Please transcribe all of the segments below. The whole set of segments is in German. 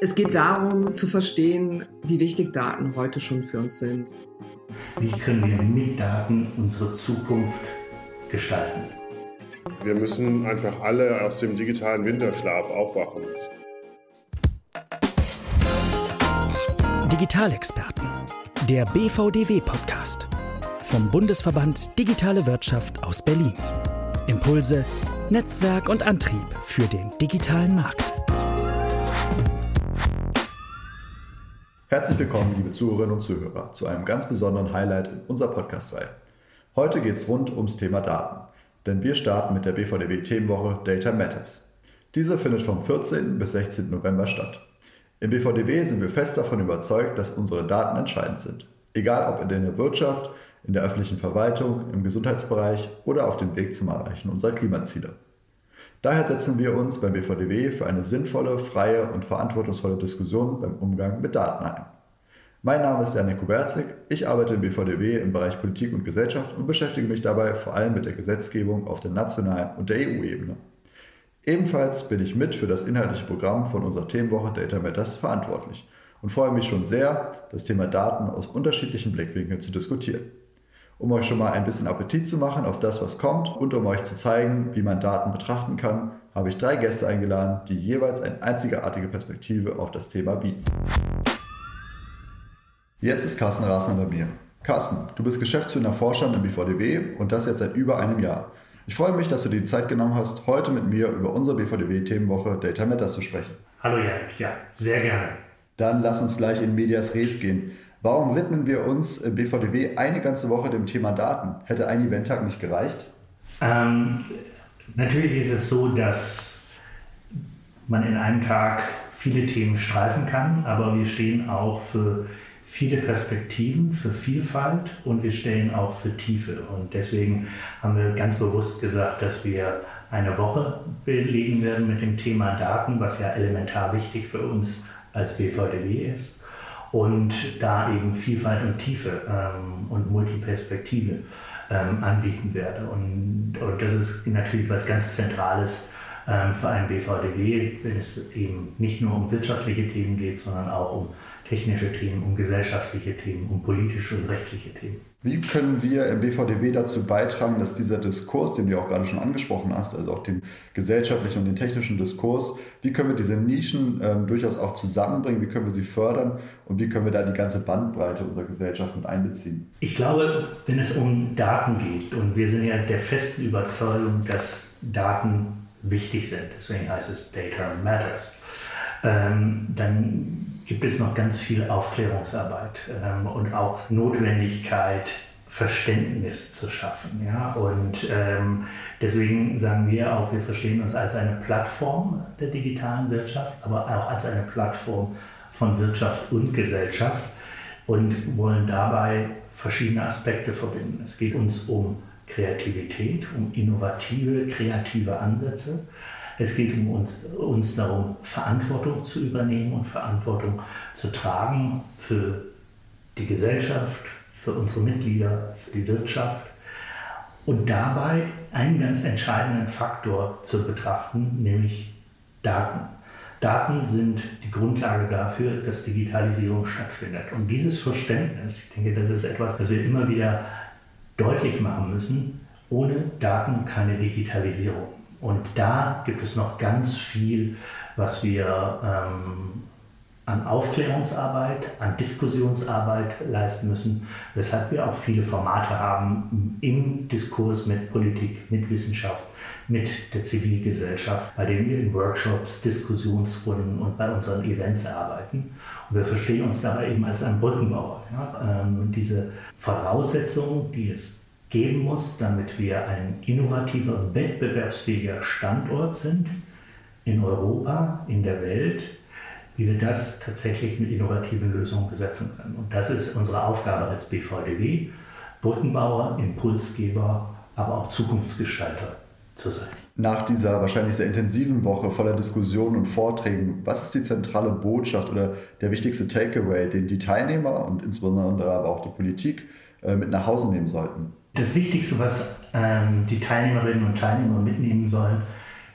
Es geht darum zu verstehen, wie wichtig Daten heute schon für uns sind. Wie können wir mit Daten unsere Zukunft gestalten? Wir müssen einfach alle aus dem digitalen Winterschlaf aufwachen. Digitalexperten, der BVDW-Podcast vom Bundesverband Digitale Wirtschaft aus Berlin. Impulse, Netzwerk und Antrieb für den digitalen Markt. Herzlich willkommen, liebe Zuhörerinnen und Zuhörer, zu einem ganz besonderen Highlight in unserer Podcast-Reihe. Heute geht es rund ums Thema Daten, denn wir starten mit der BVDW Themenwoche Data Matters. Diese findet vom 14. bis 16. November statt. Im BVDW sind wir fest davon überzeugt, dass unsere Daten entscheidend sind. Egal ob in der Wirtschaft, in der öffentlichen Verwaltung, im Gesundheitsbereich oder auf dem Weg zum Erreichen unserer Klimaziele. Daher setzen wir uns beim BVDW für eine sinnvolle, freie und verantwortungsvolle Diskussion beim Umgang mit Daten ein. Mein Name ist Janek Kuberzig, ich arbeite im BVDW im Bereich Politik und Gesellschaft und beschäftige mich dabei vor allem mit der Gesetzgebung auf der nationalen und der EU-Ebene. Ebenfalls bin ich mit für das inhaltliche Programm von unserer Themenwoche Data Matters verantwortlich und freue mich schon sehr, das Thema Daten aus unterschiedlichen Blickwinkeln zu diskutieren um euch schon mal ein bisschen Appetit zu machen auf das, was kommt und um euch zu zeigen, wie man Daten betrachten kann, habe ich drei Gäste eingeladen, die jeweils eine einzigartige Perspektive auf das Thema bieten. Jetzt ist Carsten Rasner bei mir. Carsten, du bist geschäftsführender Vorstand im BVDW und das jetzt seit über einem Jahr. Ich freue mich, dass du dir die Zeit genommen hast, heute mit mir über unsere BVDW-Themenwoche Data Matters zu sprechen. Hallo Janik, ja, sehr gerne. Dann lass uns gleich in Medias Res gehen. Warum widmen wir uns im BVDW eine ganze Woche dem Thema Daten? Hätte ein Eventtag nicht gereicht? Ähm, natürlich ist es so, dass man in einem Tag viele Themen streifen kann, aber wir stehen auch für viele Perspektiven, für Vielfalt und wir stehen auch für Tiefe. Und deswegen haben wir ganz bewusst gesagt, dass wir eine Woche belegen werden mit dem Thema Daten, was ja elementar wichtig für uns als BVDW ist und da eben Vielfalt und Tiefe ähm, und Multiperspektive ähm, anbieten werde. Und, und, das ist natürlich was ganz Zentrales ähm, für einen BVDW, wenn es eben nicht nur um wirtschaftliche Themen geht, sondern auch um technische Themen, um gesellschaftliche Themen, um politische und rechtliche Themen. Wie können wir im BVDW dazu beitragen, dass dieser Diskurs, den du auch gerade schon angesprochen hast, also auch den gesellschaftlichen und den technischen Diskurs, wie können wir diese Nischen ähm, durchaus auch zusammenbringen, wie können wir sie fördern und wie können wir da die ganze Bandbreite unserer Gesellschaft mit einbeziehen? Ich glaube, wenn es um Daten geht, und wir sind ja der festen Überzeugung, dass Daten wichtig sind, deswegen heißt es Data Matters, ähm, dann gibt es noch ganz viel Aufklärungsarbeit ähm, und auch Notwendigkeit, Verständnis zu schaffen. Ja? Und ähm, deswegen sagen wir auch, wir verstehen uns als eine Plattform der digitalen Wirtschaft, aber auch als eine Plattform von Wirtschaft und Gesellschaft und wollen dabei verschiedene Aspekte verbinden. Es geht uns um Kreativität, um innovative, kreative Ansätze. Es geht um uns, uns darum, Verantwortung zu übernehmen und Verantwortung zu tragen für die Gesellschaft, für unsere Mitglieder, für die Wirtschaft und dabei einen ganz entscheidenden Faktor zu betrachten, nämlich Daten. Daten sind die Grundlage dafür, dass Digitalisierung stattfindet. Und dieses Verständnis, ich denke, das ist etwas, was wir immer wieder deutlich machen müssen, ohne Daten keine Digitalisierung. Und da gibt es noch ganz viel, was wir ähm, an Aufklärungsarbeit, an Diskussionsarbeit leisten müssen, weshalb wir auch viele Formate haben im Diskurs mit Politik, mit Wissenschaft, mit der Zivilgesellschaft, bei denen wir in Workshops, Diskussionsrunden und bei unseren Events arbeiten. Und wir verstehen uns dabei eben als ein Brückenbauer. Ja? Ähm, diese Voraussetzungen, die es geben muss, damit wir ein innovativer und wettbewerbsfähiger Standort sind in Europa, in der Welt, wie wir das tatsächlich mit innovativen Lösungen besetzen können. Und das ist unsere Aufgabe als BVDW, Brückenbauer, Impulsgeber, aber auch Zukunftsgestalter zu sein. Nach dieser wahrscheinlich sehr intensiven Woche voller Diskussionen und Vorträgen, was ist die zentrale Botschaft oder der wichtigste Takeaway, den die Teilnehmer und insbesondere aber auch die Politik äh, mit nach Hause nehmen sollten? Das Wichtigste, was ähm, die Teilnehmerinnen und Teilnehmer mitnehmen sollen,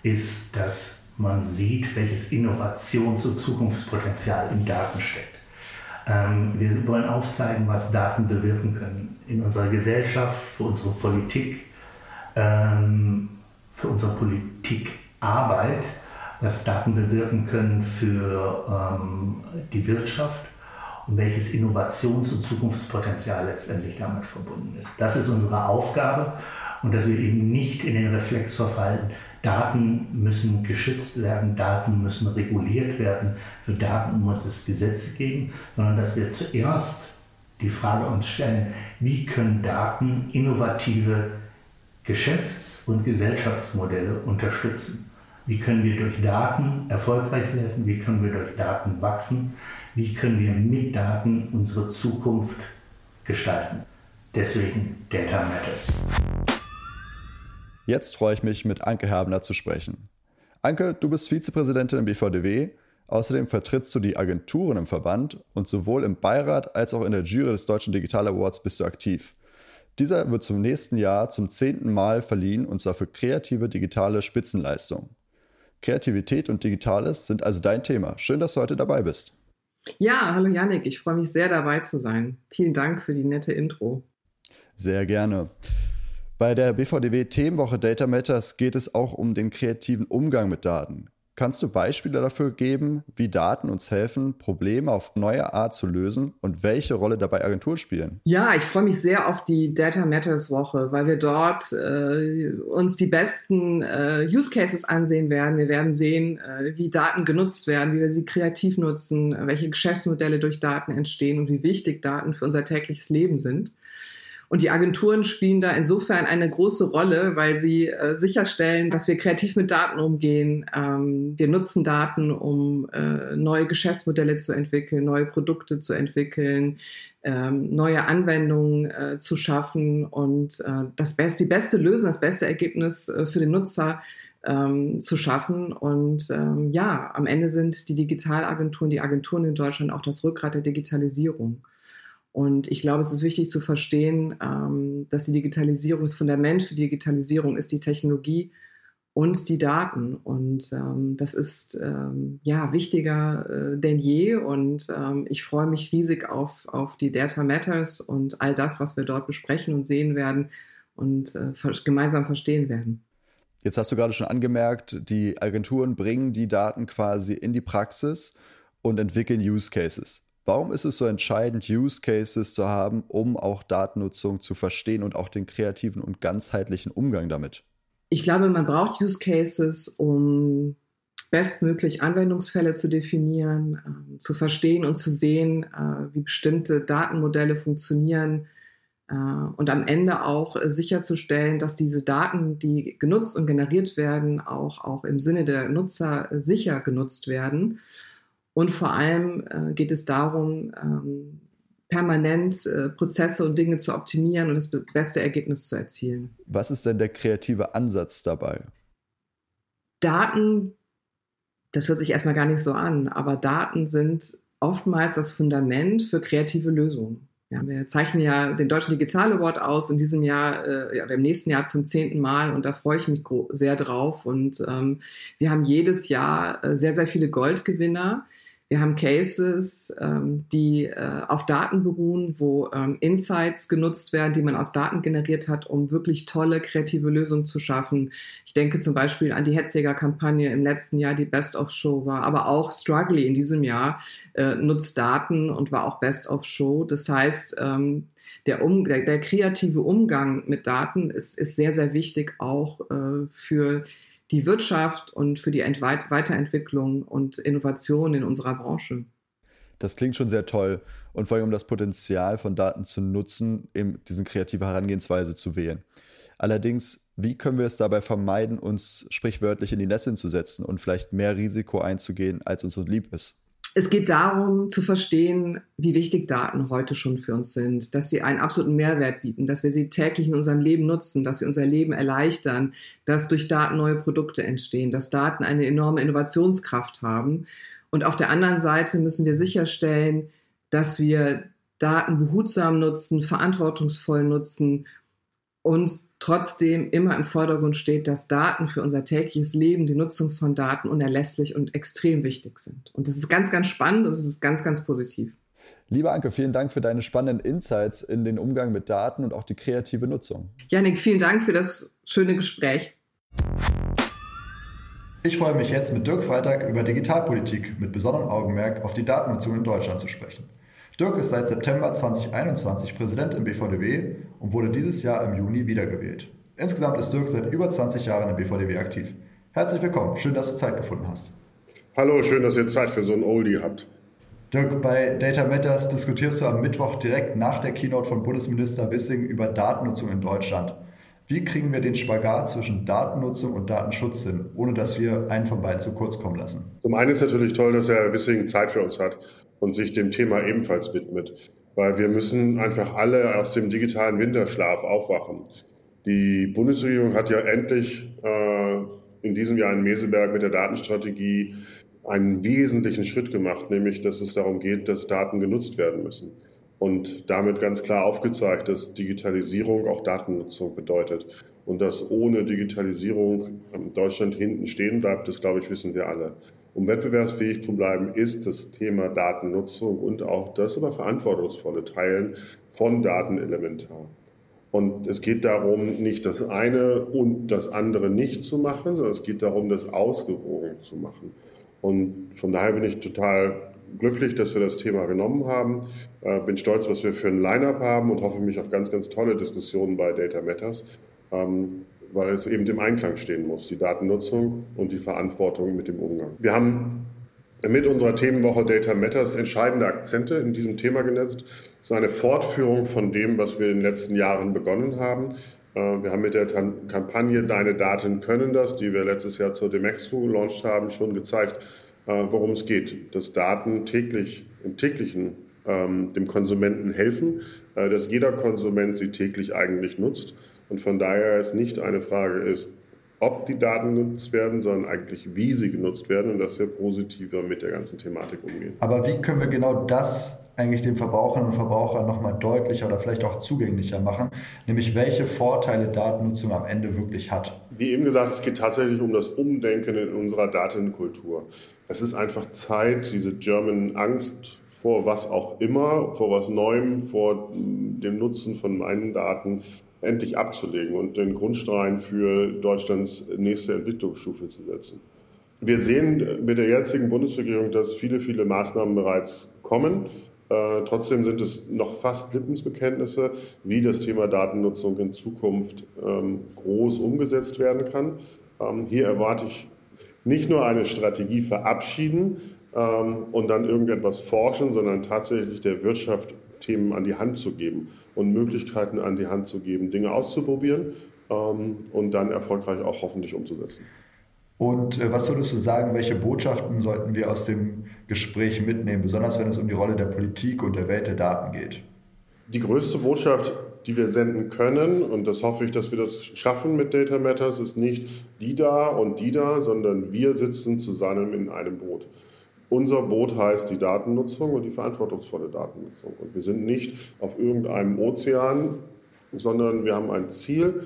ist, dass man sieht, welches Innovations- und Zukunftspotenzial in Daten steckt. Ähm, wir wollen aufzeigen, was Daten bewirken können in unserer Gesellschaft, für unsere Politik, ähm, für unsere Politikarbeit, was Daten bewirken können für ähm, die Wirtschaft und welches Innovations- und Zukunftspotenzial letztendlich damit verbunden ist. Das ist unsere Aufgabe und dass wir eben nicht in den Reflex verfallen, Daten müssen geschützt werden, Daten müssen reguliert werden, für Daten muss es Gesetze geben, sondern dass wir zuerst die Frage uns stellen, wie können Daten innovative Geschäfts- und Gesellschaftsmodelle unterstützen? Wie können wir durch Daten erfolgreich werden? Wie können wir durch Daten wachsen? Wie können wir mit Daten unsere Zukunft gestalten? Deswegen Data Matters. Jetzt freue ich mich, mit Anke Herbner zu sprechen. Anke, du bist Vizepräsidentin im BVDW. Außerdem vertrittst du die Agenturen im Verband und sowohl im Beirat als auch in der Jury des Deutschen Digital Awards bist du aktiv. Dieser wird zum nächsten Jahr zum zehnten Mal verliehen und zwar für kreative digitale Spitzenleistung. Kreativität und Digitales sind also dein Thema. Schön, dass du heute dabei bist. Ja, hallo Yannick, ich freue mich sehr dabei zu sein. Vielen Dank für die nette Intro. Sehr gerne. Bei der BVDW Themenwoche Data Matters geht es auch um den kreativen Umgang mit Daten. Kannst du Beispiele dafür geben, wie Daten uns helfen, Probleme auf neue Art zu lösen und welche Rolle dabei Agenturen spielen? Ja, ich freue mich sehr auf die Data Matters Woche, weil wir dort äh, uns die besten äh, Use Cases ansehen werden. Wir werden sehen, äh, wie Daten genutzt werden, wie wir sie kreativ nutzen, welche Geschäftsmodelle durch Daten entstehen und wie wichtig Daten für unser tägliches Leben sind. Und die Agenturen spielen da insofern eine große Rolle, weil sie äh, sicherstellen, dass wir kreativ mit Daten umgehen. Ähm, wir nutzen Daten, um äh, neue Geschäftsmodelle zu entwickeln, neue Produkte zu entwickeln, ähm, neue Anwendungen äh, zu schaffen und äh, das beste, die beste Lösung, das beste Ergebnis äh, für den Nutzer ähm, zu schaffen. Und ähm, ja, am Ende sind die Digitalagenturen, die Agenturen in Deutschland auch das Rückgrat der Digitalisierung. Und ich glaube, es ist wichtig zu verstehen, ähm, dass die Digitalisierung, das Fundament für die Digitalisierung ist die Technologie und die Daten. Und ähm, das ist ähm, ja wichtiger äh, denn je. Und ähm, ich freue mich riesig auf, auf die Data Matters und all das, was wir dort besprechen und sehen werden und äh, gemeinsam verstehen werden. Jetzt hast du gerade schon angemerkt, die Agenturen bringen die Daten quasi in die Praxis und entwickeln Use Cases. Warum ist es so entscheidend, Use Cases zu haben, um auch Datennutzung zu verstehen und auch den kreativen und ganzheitlichen Umgang damit? Ich glaube, man braucht Use Cases, um bestmöglich Anwendungsfälle zu definieren, äh, zu verstehen und zu sehen, äh, wie bestimmte Datenmodelle funktionieren äh, und am Ende auch äh, sicherzustellen, dass diese Daten, die genutzt und generiert werden, auch, auch im Sinne der Nutzer äh, sicher genutzt werden. Und vor allem äh, geht es darum, ähm, permanent äh, Prozesse und Dinge zu optimieren und das beste Ergebnis zu erzielen. Was ist denn der kreative Ansatz dabei? Daten, das hört sich erstmal gar nicht so an, aber Daten sind oftmals das Fundament für kreative Lösungen. Ja, wir zeichnen ja den Deutschen Digital Award aus in diesem Jahr äh, oder im nächsten Jahr zum zehnten Mal und da freue ich mich sehr drauf. Und ähm, wir haben jedes Jahr äh, sehr, sehr viele Goldgewinner, wir haben Cases, ähm, die äh, auf Daten beruhen, wo ähm, Insights genutzt werden, die man aus Daten generiert hat, um wirklich tolle kreative Lösungen zu schaffen. Ich denke zum Beispiel an die Hetzjäger-Kampagne im letzten Jahr, die Best of Show war, aber auch Struggly in diesem Jahr äh, nutzt Daten und war auch Best of Show. Das heißt, ähm, der, um, der, der kreative Umgang mit Daten ist, ist sehr, sehr wichtig auch äh, für die Wirtschaft und für die Weiterentwicklung und Innovation in unserer Branche. Das klingt schon sehr toll und vor allem um das Potenzial von Daten zu nutzen, eben diese kreative Herangehensweise zu wählen. Allerdings, wie können wir es dabei vermeiden, uns sprichwörtlich in die Nässe zu setzen und vielleicht mehr Risiko einzugehen, als uns lieb ist? Es geht darum zu verstehen, wie wichtig Daten heute schon für uns sind, dass sie einen absoluten Mehrwert bieten, dass wir sie täglich in unserem Leben nutzen, dass sie unser Leben erleichtern, dass durch Daten neue Produkte entstehen, dass Daten eine enorme Innovationskraft haben. Und auf der anderen Seite müssen wir sicherstellen, dass wir Daten behutsam nutzen, verantwortungsvoll nutzen und trotzdem immer im Vordergrund steht, dass Daten für unser tägliches Leben, die Nutzung von Daten unerlässlich und extrem wichtig sind. Und das ist ganz, ganz spannend und es ist ganz, ganz positiv. Lieber Anke, vielen Dank für deine spannenden Insights in den Umgang mit Daten und auch die kreative Nutzung. Janik, vielen Dank für das schöne Gespräch. Ich freue mich jetzt mit Dirk Freitag über Digitalpolitik mit besonderem Augenmerk auf die Datennutzung in Deutschland zu sprechen. Dirk ist seit September 2021 Präsident im BVDW und wurde dieses Jahr im Juni wiedergewählt. Insgesamt ist Dirk seit über 20 Jahren im BVDW aktiv. Herzlich willkommen, schön, dass du Zeit gefunden hast. Hallo, schön, dass ihr Zeit für so ein Oldie habt. Dirk, bei Data Matters diskutierst du am Mittwoch direkt nach der Keynote von Bundesminister Wissing über Datennutzung in Deutschland. Wie kriegen wir den Spagat zwischen Datennutzung und Datenschutz hin, ohne dass wir einen von beiden zu kurz kommen lassen? Zum einen ist natürlich toll, dass Herr Wissing Zeit für uns hat und sich dem Thema ebenfalls widmet. Weil wir müssen einfach alle aus dem digitalen Winterschlaf aufwachen. Die Bundesregierung hat ja endlich äh, in diesem Jahr in Meseberg mit der Datenstrategie einen wesentlichen Schritt gemacht, nämlich dass es darum geht, dass Daten genutzt werden müssen. Und damit ganz klar aufgezeigt, dass Digitalisierung auch Datennutzung bedeutet. Und dass ohne Digitalisierung Deutschland hinten stehen bleibt, das glaube ich, wissen wir alle um wettbewerbsfähig zu bleiben, ist das Thema Datennutzung und auch das aber verantwortungsvolle Teilen von Daten elementar. Und es geht darum, nicht das eine und das andere nicht zu machen, sondern es geht darum, das ausgewogen zu machen. Und von daher bin ich total glücklich, dass wir das Thema genommen haben. Äh, bin stolz, was wir für ein Line-up haben und hoffe mich auf ganz, ganz tolle Diskussionen bei Data Matters. Ähm, weil es eben im Einklang stehen muss, die Datennutzung und die Verantwortung mit dem Umgang. Wir haben mit unserer Themenwoche Data Matters entscheidende Akzente in diesem Thema gesetzt. Es ist eine Fortführung von dem, was wir in den letzten Jahren begonnen haben. Äh, wir haben mit der Kampagne Deine Daten können das, die wir letztes Jahr zur Demexco gelauncht haben, schon gezeigt, äh, worum es geht. Dass Daten täglich im täglichen ähm, dem Konsumenten helfen, äh, dass jeder Konsument sie täglich eigentlich nutzt und von daher es nicht eine Frage ist, ob die Daten genutzt werden, sondern eigentlich wie sie genutzt werden und dass wir positiver mit der ganzen Thematik umgehen. Aber wie können wir genau das eigentlich den Verbraucherinnen und Verbrauchern nochmal deutlicher oder vielleicht auch zugänglicher machen, nämlich welche Vorteile Datennutzung am Ende wirklich hat. Wie eben gesagt, es geht tatsächlich um das Umdenken in unserer Datenkultur. Es ist einfach Zeit, diese German Angst vor was auch immer, vor was Neuem, vor dem Nutzen von meinen Daten endlich abzulegen und den Grundstein für Deutschlands nächste Entwicklungsstufe zu setzen. Wir sehen mit der jetzigen Bundesregierung, dass viele, viele Maßnahmen bereits kommen. Äh, trotzdem sind es noch fast Lippensbekenntnisse, wie das Thema Datennutzung in Zukunft ähm, groß umgesetzt werden kann. Ähm, hier erwarte ich nicht nur eine Strategie verabschieden ähm, und dann irgendetwas forschen, sondern tatsächlich der Wirtschaft Themen an die Hand zu geben und Möglichkeiten an die Hand zu geben, Dinge auszuprobieren ähm, und dann erfolgreich auch hoffentlich umzusetzen. Und äh, was würdest du sagen, welche Botschaften sollten wir aus dem Gespräch mitnehmen, besonders wenn es um die Rolle der Politik und der Welt der Daten geht? Die größte Botschaft, die wir senden können, und das hoffe ich, dass wir das schaffen mit Data Matters, ist nicht die da und die da, sondern wir sitzen zusammen in einem Boot. Unser Boot heißt die Datennutzung und die verantwortungsvolle Datennutzung. Und wir sind nicht auf irgendeinem Ozean, sondern wir haben ein Ziel.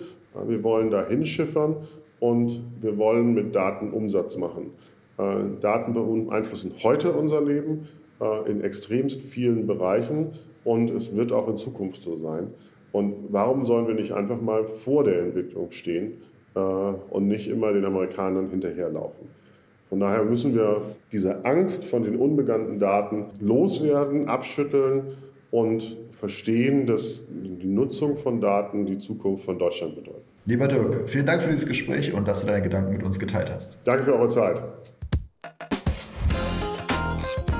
Wir wollen da hinschiffern und wir wollen mit Daten Umsatz machen. Äh, Daten beeinflussen heute unser Leben äh, in extremst vielen Bereichen und es wird auch in Zukunft so sein. Und warum sollen wir nicht einfach mal vor der Entwicklung stehen äh, und nicht immer den Amerikanern hinterherlaufen? Von daher müssen wir diese Angst von den unbekannten Daten loswerden, abschütteln und verstehen, dass die Nutzung von Daten die Zukunft von Deutschland bedeutet. Lieber Dirk, vielen Dank für dieses Gespräch und dass du deine Gedanken mit uns geteilt hast. Danke für eure Zeit.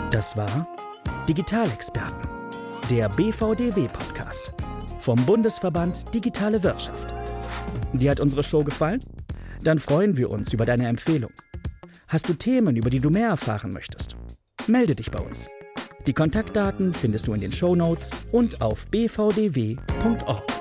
Das war Digitalexperten, der BVDW-Podcast vom Bundesverband Digitale Wirtschaft. Dir hat unsere Show gefallen? Dann freuen wir uns über deine Empfehlung. Hast du Themen, über die du mehr erfahren möchtest? Melde dich bei uns. Die Kontaktdaten findest du in den Show Notes und auf bvdw.org.